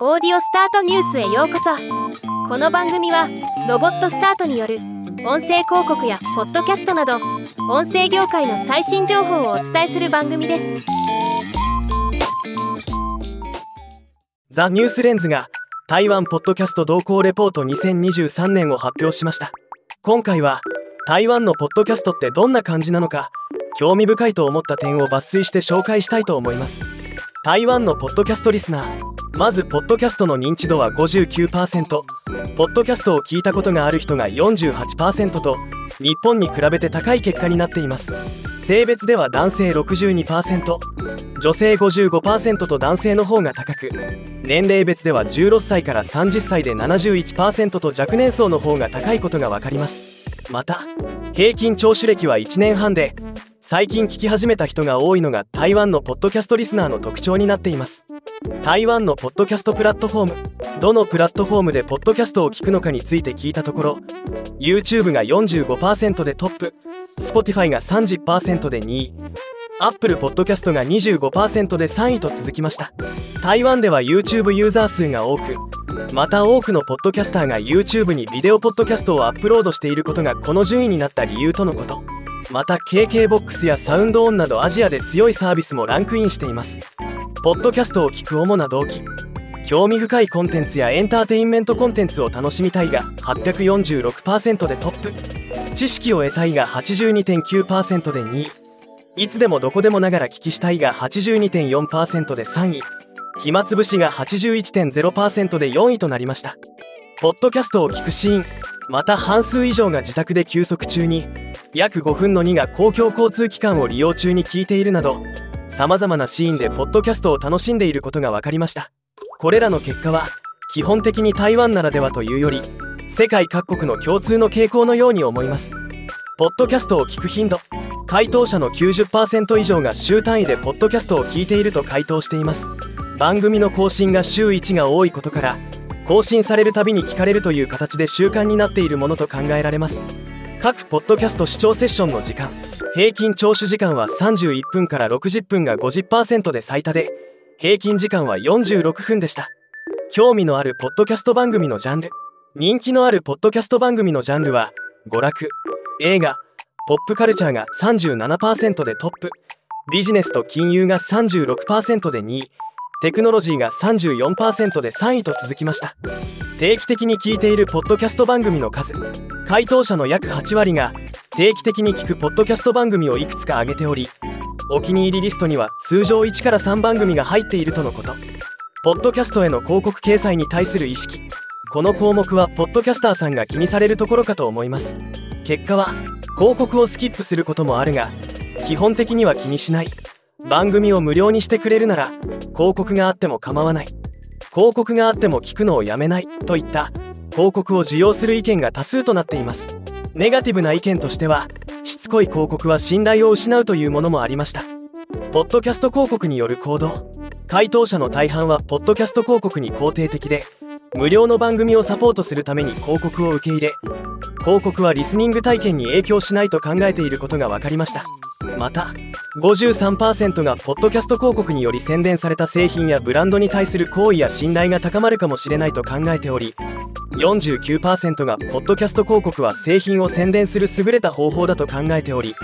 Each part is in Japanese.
オーディオスタートニュースへようこそ。この番組はロボットスタートによる音声広告やポッドキャストなど音声業界の最新情報をお伝えする番組です。ザ・ニュースレンズが台湾ポッドキャスト動向レポート2023年を発表しました。今回は台湾のポッドキャストってどんな感じなのか興味深いと思った点を抜粋して紹介したいと思います。台湾のポッドキャストリスナーまずポッドキャストの認知度は59%ポッドキャストを聞いたことがある人が48%と日本に比べて高い結果になっています。性別では男性62%女性55%と男性の方が高く年齢別では16歳から30歳で71%と若年層の方が高いことが分かります。また平均聴取歴は1年半で最近聞き始めた人が多いのが台湾のポッドキャストリスナーの特徴になっています。台湾のポッドキャストプラットフォーム。どのプラットフォームでポッドキャストを聞くのかについて聞いたところ YouTube が45%でトップ。Spotify が30%で2位。Apple Podcast が25%で3位と続きました。台湾では YouTube ユーザー数が多くまた多くのポッドキャスターが YouTube にビデオポッドキャストをアップロードしていることがこの順位になった理由とのこと。また KKBOX やサウンドオンなどアジアで強いサービスもランクインしています。ポッドキャストを聞く主な動機。興味深いコンテンツやエンターテインメントコンテンツを楽しみたいが846%でトップ。知識を得たいが82.9%で2位。いつでもどこでもながら聞きしたいが82.4%で3位。暇つぶしが81.0%で4位となりました。ポッドキャストを聞くシーン。また半数以上が自宅で休息中に約5分の2が公共交通機関を利用中に聞いているなどさまざまなシーンでポッドキャストを楽しんでいることが分かりました。これらの結果は基本的に台湾ならではというより世界各国の共通の傾向のように思います。ポッドキャストを聞く頻度回答者の90%以上が週単位でポッドキャストを聞いていると回答しています。番組の更新が週1が多いことから更新されるたびに聞かれるという形で習慣になっているものと考えられます。各ポッドキャスト視聴セッションの時間平均聴取時間は31分から60分が50%で最多で平均時間は46分でした。興味のあるポッドキャスト番組のジャンル人気のあるポッドキャスト番組のジャンルは娯楽映画ポップカルチャーが37%でトップビジネスと金融が36%で2位テクノロジーが34%で3位と続きました。定期的に聞いているポッドキャスト番組の数回答者の約8割が定期的に聞くポッドキャスト番組をいくつか挙げておりお気に入りリストには通常1から3番組が入っているとのこと。ポッドキャストへの広告掲載に対する意識。この項目はポッドキャスターさんが気にされるところかと思います。結果は広告をスキップすることもあるが基本的には気にしない。番組を無料にしてくれるなら広告があっても構わない。広告があっても聞くのをやめないといった広告を受容する意見が多数となっています。ネガティブな意見としてはしつこい広告は信頼を失うというものもありました。ポッドキャスト広告による行動。回答者の大半はポッドキャスト広告に肯定的で無料の番組をサポートするために広告を受け入れ広告はリスニング体験に影響しないと考えていることが分かりました。また53%がポッドキャスト広告により宣伝された製品やブランドに対する好意や信頼が高まるかもしれないと考えており49%がポッドキャスト広告は製品を宣伝する優れた方法だと考えており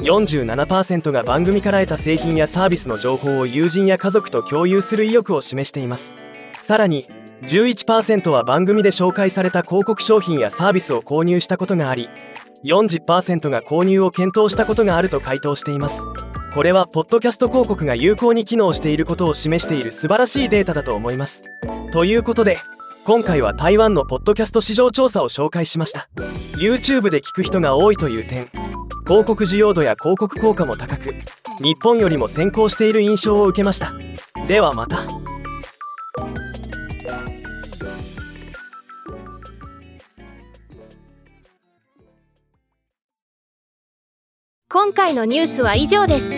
47%が番組から得た製品やサービスの情報を友人や家族と共有する意欲を示しています。さらに11%は番組で紹介された広告商品やサービスを購入したことがあり40%が購入を検討したことがあると回答しています。これはポッドキャスト広告が有効に機能していることを示している素晴らしいデータだと思います。ということで今回は台湾のポッドキャスト市場調査を紹介しました。YouTube で聞く人が多いという点。広告需要度や広告効果も高く日本よりも先行している印象を受けました。ではまた。今回のニュースは以上です。